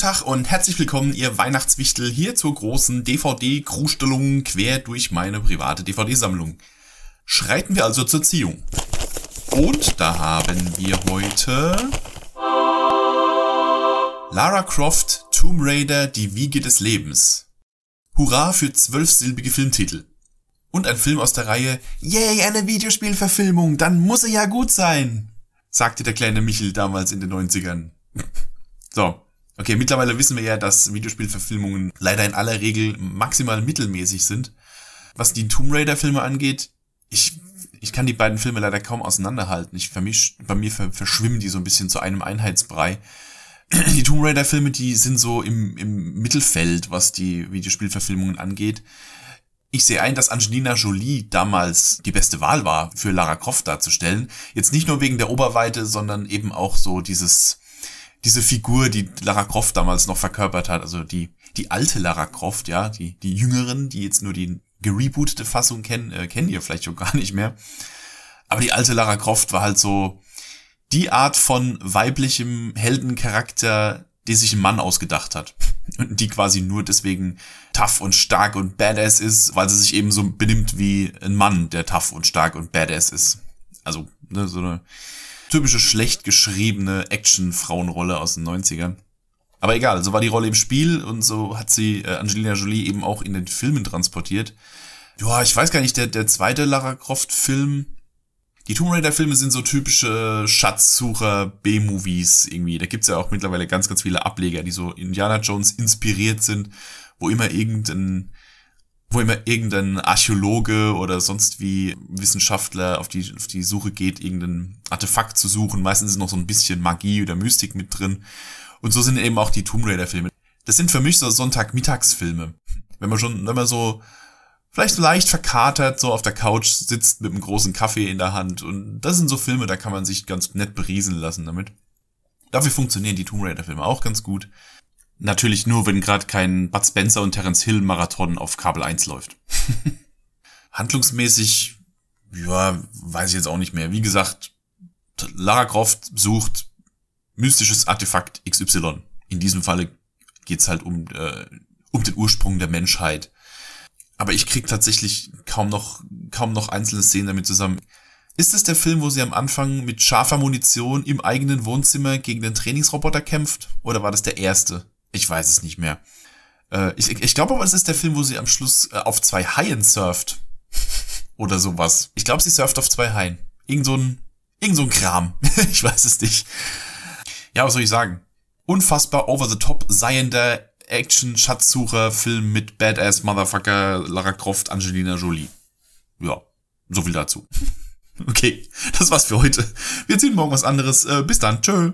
Tag und herzlich willkommen, ihr Weihnachtswichtel, hier zur großen DVD-Krustellung quer durch meine private DVD-Sammlung. Schreiten wir also zur Ziehung. Und da haben wir heute Lara Croft, Tomb Raider, die Wiege des Lebens. Hurra für zwölfsilbige Filmtitel. Und ein Film aus der Reihe Yay, eine Videospielverfilmung, dann muss er ja gut sein, sagte der kleine Michel damals in den 90ern. So, okay, mittlerweile wissen wir ja, dass Videospielverfilmungen leider in aller Regel maximal mittelmäßig sind. Was die Tomb Raider Filme angeht, ich, ich kann die beiden Filme leider kaum auseinanderhalten. Ich vermisch, bei mir verschwimmen die so ein bisschen zu einem Einheitsbrei. Die Tomb Raider Filme, die sind so im, im Mittelfeld, was die Videospielverfilmungen angeht. Ich sehe ein, dass Angelina Jolie damals die beste Wahl war, für Lara Croft darzustellen. Jetzt nicht nur wegen der Oberweite, sondern eben auch so dieses, diese Figur, die Lara Croft damals noch verkörpert hat, also die, die alte Lara Croft, ja, die, die Jüngeren, die jetzt nur die gerebootete Fassung kennen, äh, kennen ihr vielleicht schon gar nicht mehr. Aber die alte Lara Croft war halt so die Art von weiblichem Heldencharakter, die sich ein Mann ausgedacht hat. Und die quasi nur deswegen tough und stark und badass ist, weil sie sich eben so benimmt wie ein Mann, der tough und stark und badass ist. Also, ne, so eine typische schlecht geschriebene Action-Frauenrolle aus den 90ern. Aber egal, so war die Rolle im Spiel und so hat sie äh, Angelina Jolie eben auch in den Filmen transportiert. Ja, ich weiß gar nicht, der, der zweite Lara Croft-Film, die Tomb Raider-Filme sind so typische Schatzsucher-B-Movies irgendwie. Da gibt's ja auch mittlerweile ganz, ganz viele Ableger, die so Indiana Jones inspiriert sind, wo immer irgendein wo immer irgendein Archäologe oder sonst wie Wissenschaftler auf die, auf die Suche geht, irgendein Artefakt zu suchen. Meistens ist noch so ein bisschen Magie oder Mystik mit drin. Und so sind eben auch die Tomb Raider Filme. Das sind für mich so Sonntagmittagsfilme. Wenn man schon, wenn man so vielleicht leicht verkatert so auf der Couch sitzt mit einem großen Kaffee in der Hand. Und das sind so Filme, da kann man sich ganz nett beriesen lassen damit. Dafür funktionieren die Tomb Raider Filme auch ganz gut. Natürlich nur, wenn gerade kein Bud Spencer und Terence Hill Marathon auf Kabel 1 läuft. Handlungsmäßig, ja, weiß ich jetzt auch nicht mehr. Wie gesagt, Lara Croft sucht mystisches Artefakt XY. In diesem Falle geht's halt um, äh, um den Ursprung der Menschheit. Aber ich krieg tatsächlich kaum noch, kaum noch einzelne Szenen damit zusammen. Ist es der Film, wo sie am Anfang mit scharfer Munition im eigenen Wohnzimmer gegen den Trainingsroboter kämpft? Oder war das der erste? Ich weiß es nicht mehr. Äh, ich, ich glaube aber, es ist der Film, wo sie am Schluss äh, auf zwei Haien surft. Oder sowas. Ich glaube, sie surft auf zwei Haien. Irgend so ein, irgend so ein Kram. ich weiß es nicht. Ja, was soll ich sagen? Unfassbar over the top seiender Action-Schatzsucher-Film mit Badass Motherfucker Lara Croft, Angelina Jolie. Ja, so viel dazu. okay, das war's für heute. Wir ziehen morgen was anderes. Äh, bis dann. Tschö.